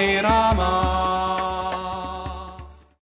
Rama.